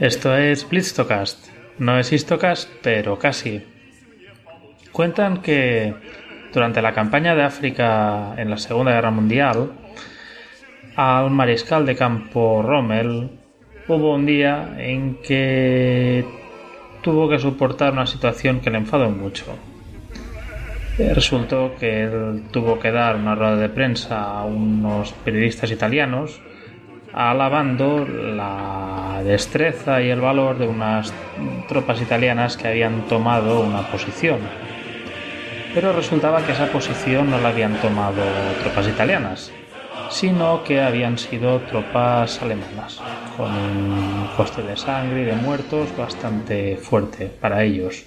Esto es Blitztocast. No es Histocast, pero casi. Cuentan que durante la campaña de África en la Segunda Guerra Mundial, al mariscal de campo Rommel hubo un día en que tuvo que soportar una situación que le enfadó mucho. Resultó que él tuvo que dar una rueda de prensa a unos periodistas italianos alabando la destreza y el valor de unas tropas italianas que habían tomado una posición. Pero resultaba que esa posición no la habían tomado tropas italianas, sino que habían sido tropas alemanas, con un coste de sangre y de muertos bastante fuerte para ellos.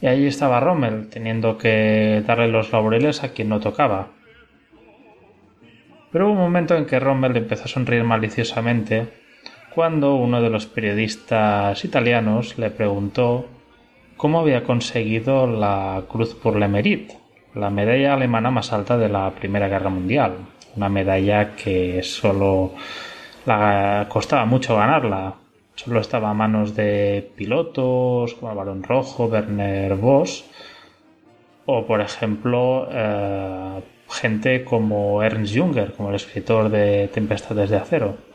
Y ahí estaba Rommel, teniendo que darle los laureles a quien no tocaba, pero hubo un momento en que Rommel empezó a sonreír maliciosamente cuando uno de los periodistas italianos le preguntó cómo había conseguido la Cruz por le Mérite, la medalla alemana más alta de la Primera Guerra Mundial, una medalla que solo la costaba mucho ganarla, solo estaba a manos de pilotos como el Barón Rojo, Werner Voss, o por ejemplo eh, gente como Ernst Junger, como el escritor de Tempestades de Acero.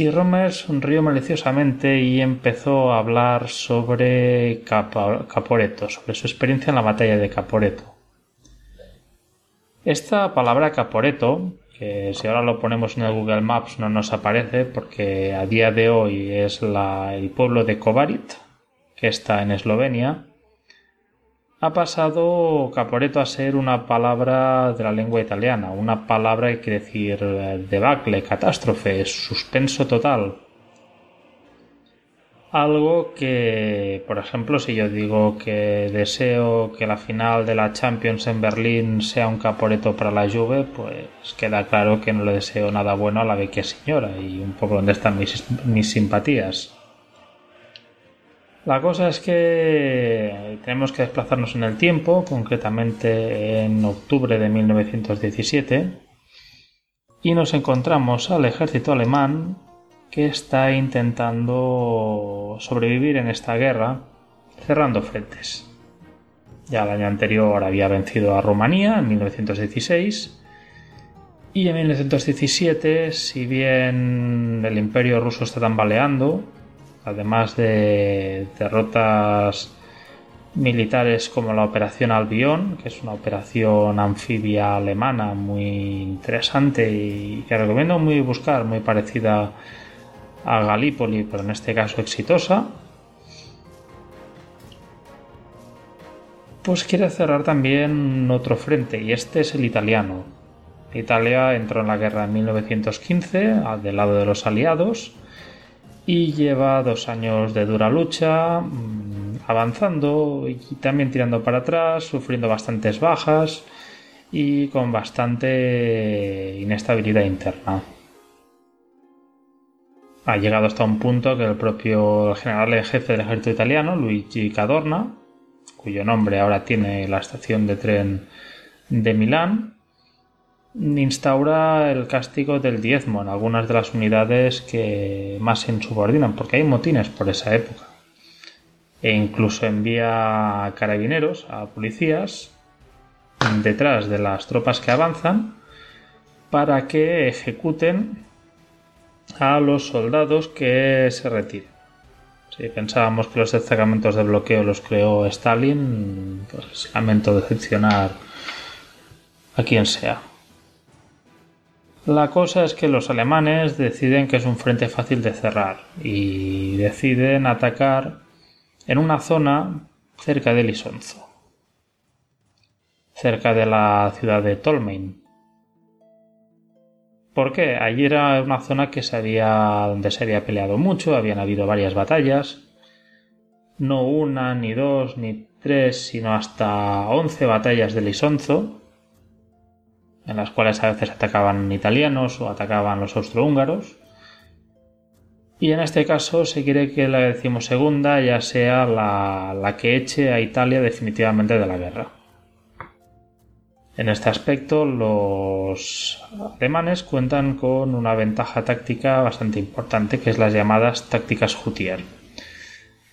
Y Romer sonrió maliciosamente y empezó a hablar sobre Caporeto, sobre su experiencia en la batalla de Caporeto. Esta palabra Caporeto, que si ahora lo ponemos en el Google Maps no nos aparece porque a día de hoy es el pueblo de Kovarit, que está en Eslovenia, ha pasado Caporeto a ser una palabra de la lengua italiana, una palabra que quiere decir eh, debacle, catástrofe, suspenso total. Algo que, por ejemplo, si yo digo que deseo que la final de la Champions en Berlín sea un caporeto para la Juve, pues queda claro que no le deseo nada bueno a la vecchia señora y un poco donde están mis, mis simpatías. La cosa es que tenemos que desplazarnos en el tiempo, concretamente en octubre de 1917, y nos encontramos al ejército alemán que está intentando sobrevivir en esta guerra cerrando frentes. Ya el año anterior había vencido a Rumanía en 1916 y en 1917, si bien el imperio ruso está tambaleando, además de derrotas militares como la Operación Albión, que es una operación anfibia alemana muy interesante y que recomiendo muy buscar, muy parecida a Galípoli, pero en este caso exitosa. Pues quiere cerrar también otro frente y este es el italiano. Italia entró en la guerra en 1915 del lado de los aliados y lleva dos años de dura lucha, mm, avanzando y también tirando para atrás, sufriendo bastantes bajas y con bastante inestabilidad interna. Ha llegado hasta un punto que el propio general en jefe del ejército italiano, Luigi Cadorna, cuyo nombre ahora tiene la estación de tren de Milán, instaura el castigo del diezmo en algunas de las unidades que más se insubordinan, porque hay motines por esa época. E incluso envía carabineros, a policías, detrás de las tropas que avanzan, para que ejecuten a los soldados que se retiren. Si pensábamos que los destacamentos de bloqueo los creó Stalin, pues lamento decepcionar a quien sea. La cosa es que los alemanes deciden que es un frente fácil de cerrar y deciden atacar en una zona cerca de Lisonzo, cerca de la ciudad de Tolmain. ¿Por qué? Allí era una zona que se había, donde se había peleado mucho, habían habido varias batallas, no una, ni dos, ni tres, sino hasta once batallas de Lisonzo, en las cuales a veces atacaban italianos o atacaban los austrohúngaros. Y en este caso se quiere que la decimosegunda ya sea la, la que eche a Italia definitivamente de la guerra. En este aspecto, los alemanes cuentan con una ventaja táctica bastante importante, que es las llamadas tácticas Jutier,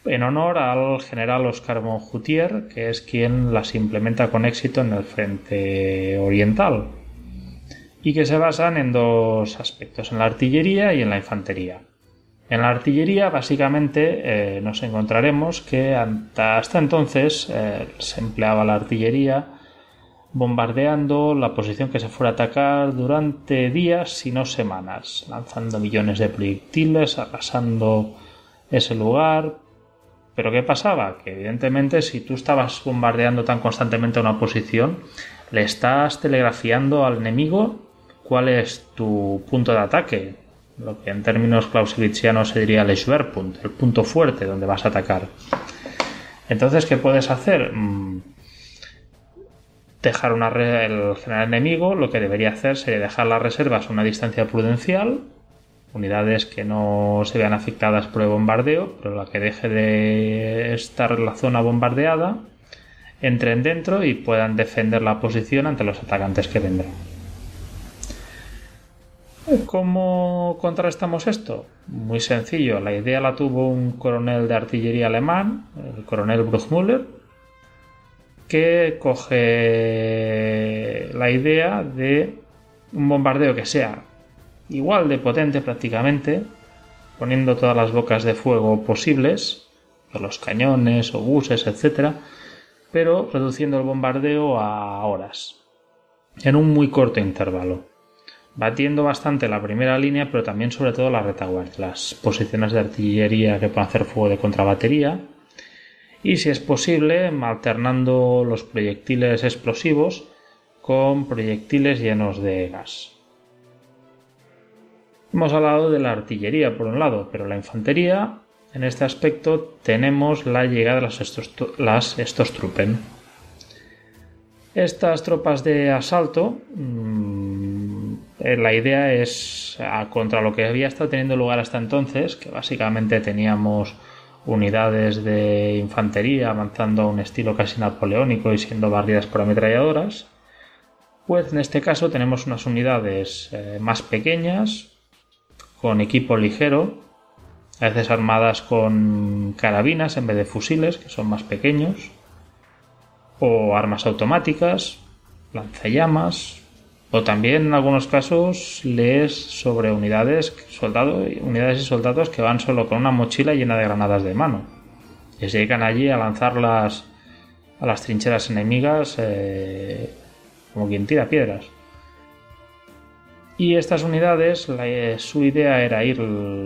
en honor al general Oscar von Jutier, que es quien las implementa con éxito en el frente oriental, y que se basan en dos aspectos, en la artillería y en la infantería. En la artillería, básicamente, eh, nos encontraremos que hasta entonces eh, se empleaba la artillería bombardeando la posición que se fuera a atacar durante días, si no semanas, lanzando millones de proyectiles, arrasando ese lugar. Pero ¿qué pasaba? Que evidentemente si tú estabas bombardeando tan constantemente una posición, le estás telegrafiando al enemigo cuál es tu punto de ataque, lo que en términos clausewitzianos se diría el Schwerpunkt, el punto fuerte donde vas a atacar. Entonces, ¿qué puedes hacer? Mm, dejar una el general enemigo lo que debería hacer sería dejar las reservas a una distancia prudencial, unidades que no se vean afectadas por el bombardeo, pero la que deje de estar la zona bombardeada, entren dentro y puedan defender la posición ante los atacantes que vendrán. ¿Cómo contrastamos esto? Muy sencillo. La idea la tuvo un coronel de artillería alemán, el coronel Bruchmüller, que coge la idea de un bombardeo que sea igual de potente prácticamente, poniendo todas las bocas de fuego posibles, los cañones, obuses, etc., pero reduciendo el bombardeo a horas, en un muy corto intervalo, batiendo bastante la primera línea, pero también sobre todo la retaguardia, las posiciones de artillería que pueden hacer fuego de contrabatería, y si es posible alternando los proyectiles explosivos con proyectiles llenos de gas. Hemos hablado de la artillería por un lado, pero la infantería, en este aspecto tenemos la llegada de las, estos, trupen. Estas tropas de asalto, mm, la idea es contra lo que había estado teniendo lugar hasta entonces, que básicamente teníamos unidades de infantería avanzando a un estilo casi napoleónico y siendo barridas por ametralladoras, pues en este caso tenemos unas unidades eh, más pequeñas, con equipo ligero, a veces armadas con carabinas en vez de fusiles, que son más pequeños, o armas automáticas, lanzallamas, o también en algunos casos lees sobre unidades, unidades y soldados que van solo con una mochila llena de granadas de mano. Y se llegan allí a lanzarlas a las trincheras enemigas eh, como quien tira piedras. Y estas unidades, su idea era ir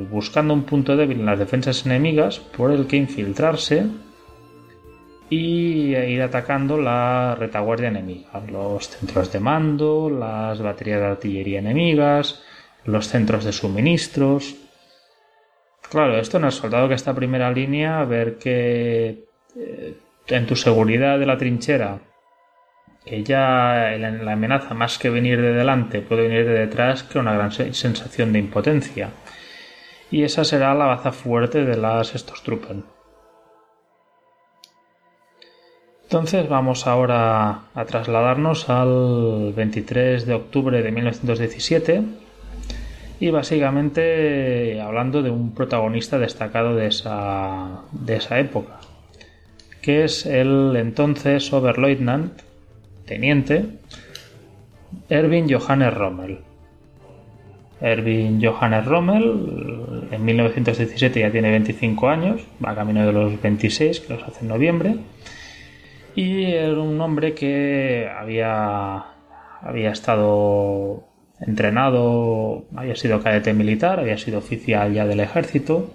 buscando un punto débil en las defensas enemigas por el que infiltrarse y ir atacando la retaguardia enemiga, los centros de mando, las baterías de artillería enemigas, los centros de suministros. Claro, esto en el soldado que está a primera línea, ver que eh, en tu seguridad de la trinchera, que ya la amenaza más que venir de delante puede venir de detrás, crea una gran sensación de impotencia. Y esa será la baza fuerte de las estos truppen. Entonces vamos ahora a trasladarnos al 23 de octubre de 1917 y básicamente hablando de un protagonista destacado de esa, de esa época, que es el entonces Oberleutnant, teniente, Erwin Johannes Rommel. Erwin Johannes Rommel en 1917 ya tiene 25 años, va camino de los 26 que los hace en noviembre y era un hombre que había, había estado entrenado, había sido cadete militar, había sido oficial ya del ejército,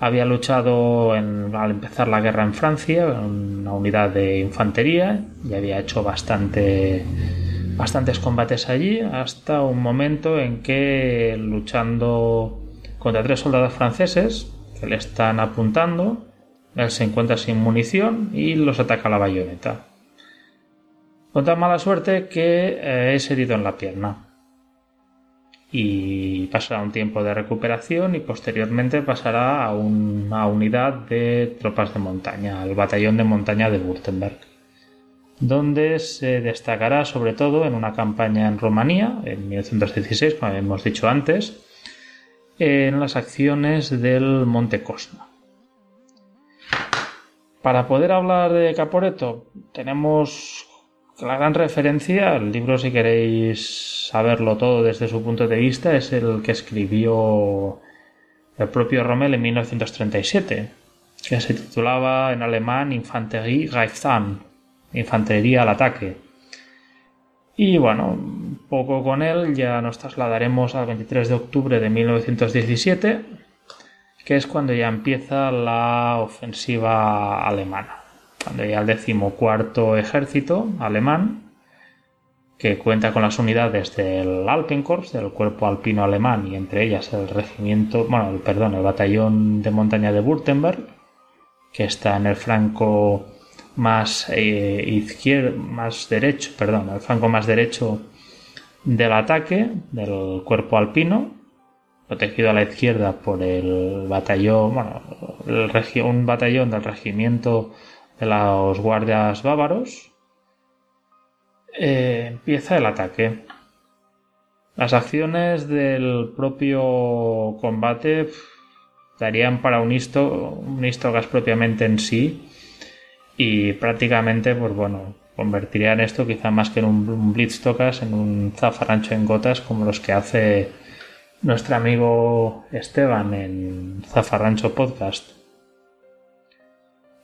había luchado al empezar la guerra en Francia en una unidad de infantería y había hecho bastante, bastantes combates allí hasta un momento en que luchando contra tres soldados franceses que le están apuntando él se encuentra sin munición y los ataca la bayoneta. Con tan mala suerte que eh, es herido en la pierna. Y pasará un tiempo de recuperación y posteriormente pasará a una unidad de tropas de montaña, al batallón de montaña de Württemberg. donde se destacará sobre todo en una campaña en Rumanía, en 1916, como hemos dicho antes, en las acciones del Monte Cosna. Para poder hablar de Caporeto, tenemos la gran referencia, el libro si queréis saberlo todo desde su punto de vista, es el que escribió el propio Rommel en 1937, que se titulaba en alemán Infanterie Reichsam, Infantería al ataque. Y bueno, poco con él ya nos trasladaremos al 23 de octubre de 1917, que es cuando ya empieza la ofensiva alemana, cuando ya el decimocuarto ejército alemán, que cuenta con las unidades del Alpenkorps, del cuerpo alpino alemán, y entre ellas el regimiento, bueno, el, perdón, el batallón de montaña de Württemberg, que está en el franco más eh, izquierdo, más derecho, perdón, el flanco más derecho del ataque del cuerpo alpino, protegido a la izquierda por el batallón, bueno, un batallón del regimiento de los guardias bávaros. Eh, empieza el ataque. Las acciones del propio combate darían para un, histo, un histogas propiamente en sí y prácticamente, pues bueno, convertirían esto quizá más que en un, blitz tocas, en un zafarrancho en gotas como los que hace nuestro amigo Esteban en Zafarrancho Podcast.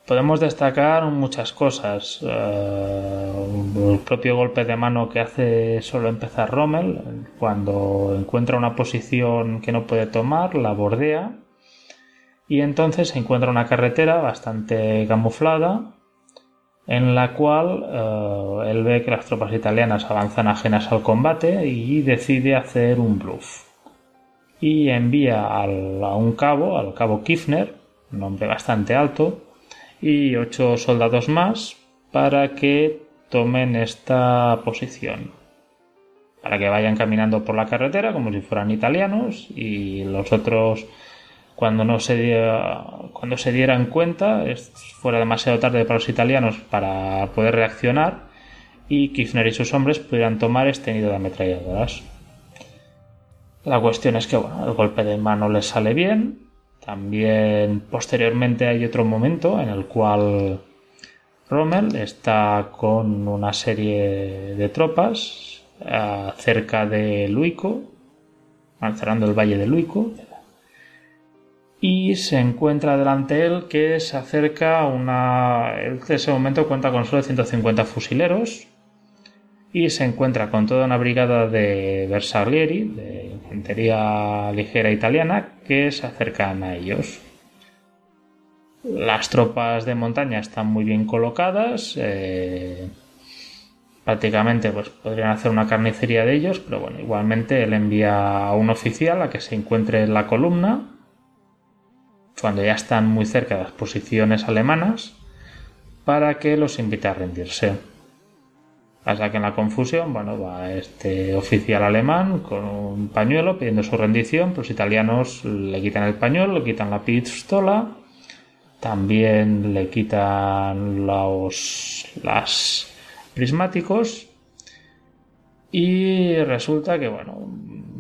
Podemos destacar muchas cosas. Eh, el propio golpe de mano que hace solo empezar Rommel, cuando encuentra una posición que no puede tomar, la bordea y entonces se encuentra una carretera bastante camuflada en la cual eh, él ve que las tropas italianas avanzan ajenas al combate y decide hacer un bluff. Y envía a un cabo, al cabo Kifner, un hombre bastante alto, y ocho soldados más para que tomen esta posición. Para que vayan caminando por la carretera como si fueran italianos y los otros cuando no se cuando se dieran cuenta fuera demasiado tarde para los italianos para poder reaccionar y Kirchner y sus hombres pudieran tomar este nido de ametralladoras. La cuestión es que bueno, el golpe de mano les sale bien. También posteriormente hay otro momento en el cual Rommel está con una serie de tropas eh, cerca de Luico, cerrando el valle de Luico, y se encuentra delante él que se acerca una... en ese momento cuenta con solo 150 fusileros y se encuentra con toda una brigada de Bersaglieri, de infantería ligera italiana, que se acercan a ellos. Las tropas de montaña están muy bien colocadas, eh, prácticamente pues podrían hacer una carnicería de ellos, pero bueno, igualmente él envía a un oficial a que se encuentre en la columna cuando ya están muy cerca de las posiciones alemanas, para que los invite a rendirse. Pasa que en la confusión, bueno, va este oficial alemán con un pañuelo pidiendo su rendición, los italianos le quitan el pañuelo, le quitan la pistola, también le quitan los las prismáticos y resulta que, bueno,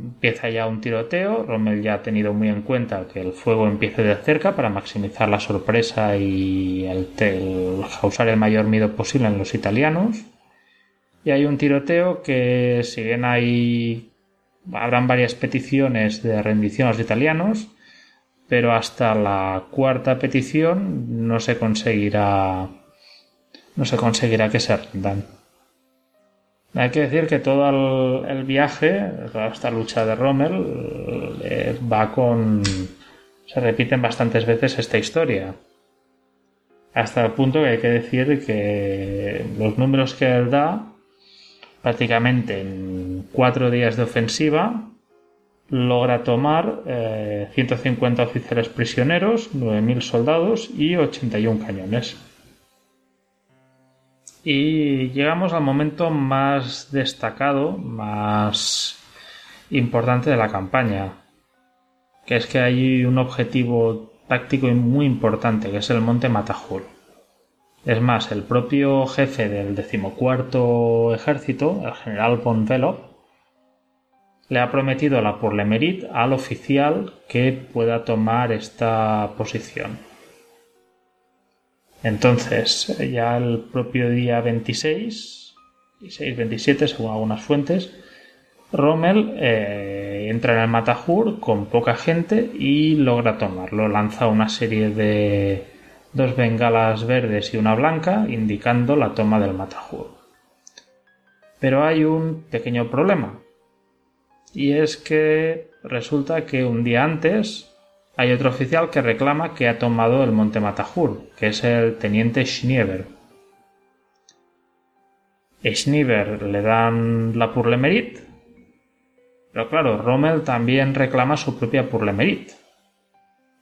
empieza ya un tiroteo. Rommel ya ha tenido muy en cuenta que el fuego empiece de cerca para maximizar la sorpresa y el, causar el mayor miedo posible en los italianos. Y hay un tiroteo que, si bien hay, habrán varias peticiones de rendición a los italianos, pero hasta la cuarta petición no se conseguirá, no se conseguirá que se rindan. Hay que decir que todo el, viaje, toda esta lucha de Rommel, eh, va con. Se repiten bastantes veces esta historia. Hasta el punto que hay que decir que los números que él da, prácticamente en cuatro días de ofensiva, logra tomar 150 eh, oficiales prisioneros, 9.000 soldados y 81 cañones. Y llegamos al momento más destacado, más importante de la campaña, que es que hay un objetivo táctico muy importante, que es el monte Matahul. Es más, el propio jefe del decimocuarto ejército, el general von Velop, le ha prometido la Pourlemerit al oficial que pueda tomar esta posición. Entonces, ya el propio día 26, 26-27, según algunas fuentes, Rommel eh, entra en el Matahur con poca gente y logra tomarlo. Lanza una serie de dos bengalas verdes y una blanca, indicando la toma del Matahur. Pero hay un pequeño problema. Y es que resulta que un día antes hay otro oficial que reclama que ha tomado el monte Matahur, que es el teniente Schnieber. Schnieber le dan la Purlemerit, pero claro, Rommel también reclama su propia Purlemerit.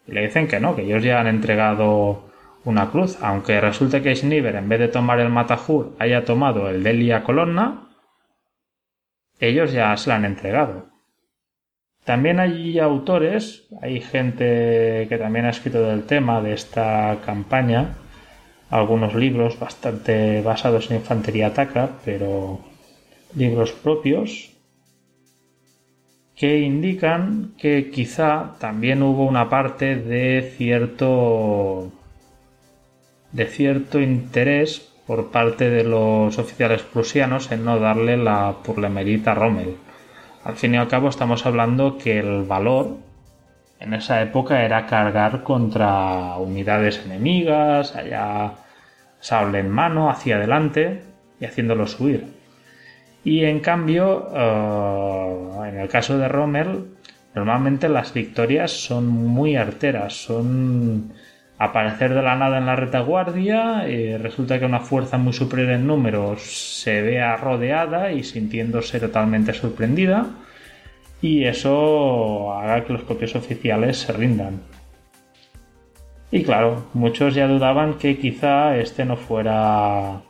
Y le dicen que no, que ellos ya han entregado una cruz, aunque resulte que Schnieber en vez de tomar el Matahur haya tomado el Delia Colonna, ellos ya se la han entregado. También hay autores, hay gente que también ha escrito del tema de esta campaña, algunos libros bastante basados en infantería ataca, pero libros propios, que indican que quizá también hubo una parte de cierto de cierto interés por parte de los oficiales prusianos en no darle la purlemerita a Rommel al fin y al cabo estamos hablando que el valor en esa época era cargar contra unidades enemigas, allá sable en mano, hacia adelante y haciéndolos huir. Y en cambio, eh, en el caso de Rommel, normalmente las victorias son muy arteras, son aparecer de la nada en la retaguardia, y resulta que una fuerza muy superior en números se vea rodeada y sintiéndose totalmente sorprendida, y eso haga que los propios oficiales se rindan. Y claro, muchos ya dudaban que quizá este no fuera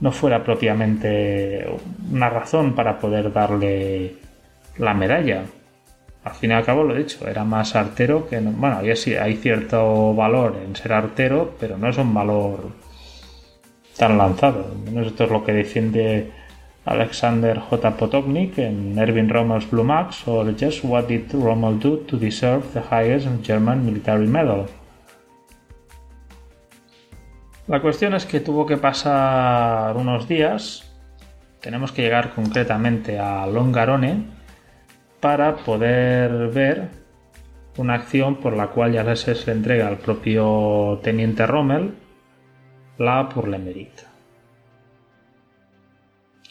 no fuera propiamente una razón para poder darle la medalla, al fin y al cabo lo he dicho, era más artero que... No, bueno, sí, hay cierto valor en ser artero, pero no es un valor tan lanzado. Esto es lo que defiende Alexander J. Potoknik en Erwin Rommel's Blue Max o Just What Did Rommel Do to Deserve the Highest German Military Medal. La cuestión es que tuvo que pasar unos días, tenemos que llegar concretamente a Longarone, para poder ver una acción por la cual ya se le entrega al propio teniente Rommel la Purlemerit.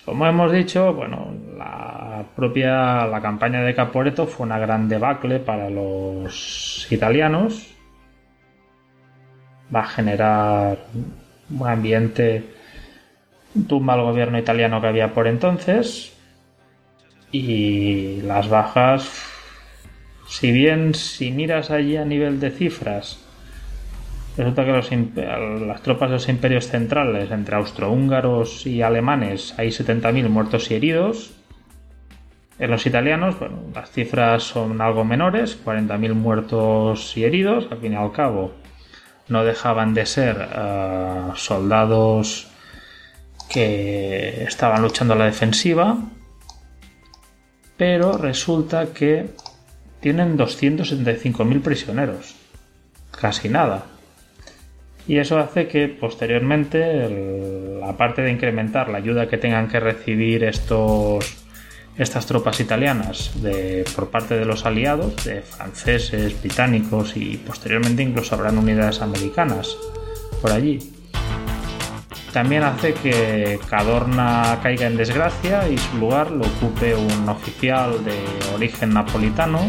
Como hemos dicho, bueno, la propia la campaña de Caporeto fue una gran debacle para los italianos. Va a generar un ambiente tumba al gobierno italiano que había por entonces y las bajas, si bien si miras allí a nivel de cifras, resulta que las tropas de los imperios centrales, entre austrohúngaros y alemanes, hay 70.000 muertos y heridos. En los italianos, bueno, las cifras son algo menores, 40.000 muertos y heridos, al fin y al cabo no dejaban de ser eh, soldados que estaban luchando a la defensiva pero resulta que tienen 275.000 prisioneros, casi nada. Y eso hace que posteriormente, aparte de incrementar la ayuda que tengan que recibir estos, estas tropas italianas por parte de los aliados, de franceses, británicos y posteriormente incluso habrán unidades americanas por allí también hace que Cadorna caiga en desgracia y su lugar lo ocupe un oficial de origen napolitano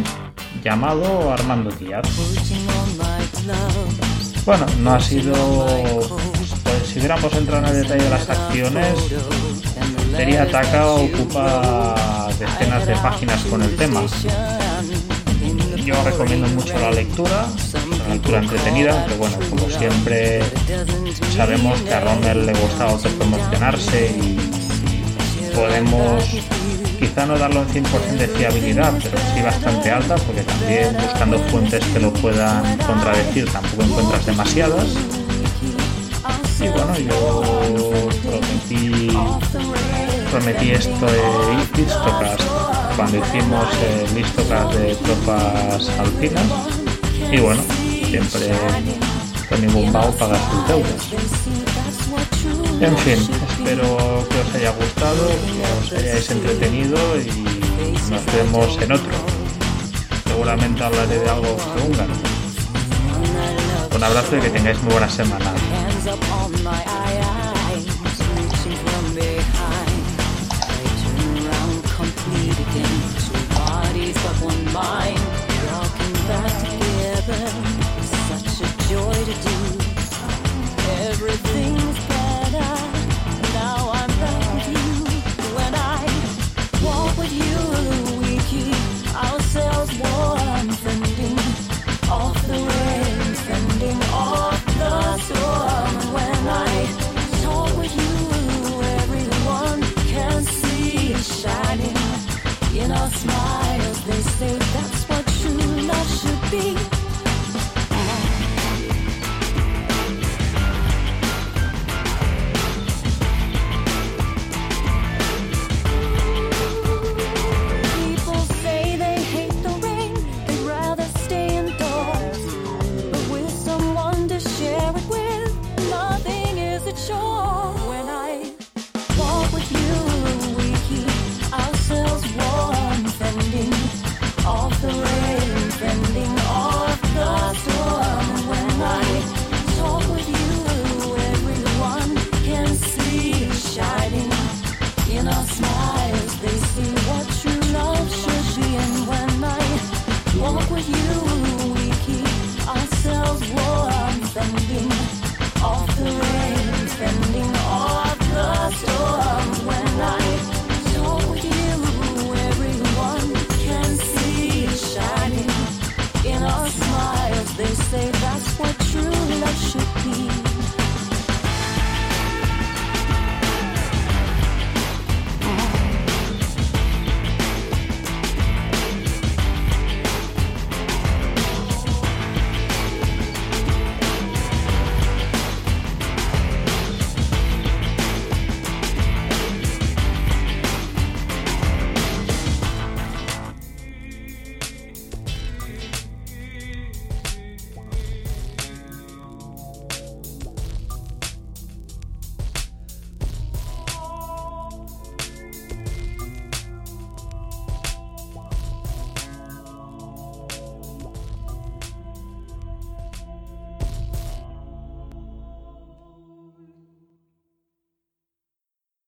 llamado Armando Díaz. Bueno, no ha sido. Pues si hubiéramos entrado en el detalle de las acciones, Sería Ataca ocupa decenas de páginas con el tema. Yo recomiendo mucho la lectura, aventura entretenida, aunque bueno, como siempre sabemos que a Rommel le gusta autopromocionarse y podemos quizá no darlo un 100% de fiabilidad, pero sí bastante alta, porque también buscando fuentes que lo puedan contradecir tampoco encuentras demasiadas. Y bueno, yo prometí, prometí esto de Histocast cuando hicimos eh, el Histocast de tropas alpinas. Y bueno, siempre con ningún BAU pagas tus deudas. En fin, espero que os haya gustado, que os hayáis entretenido y nos vemos en otro. Seguramente hablaré de algo húngaro. Un abrazo y que tengáis muy buena semana. to do. Everything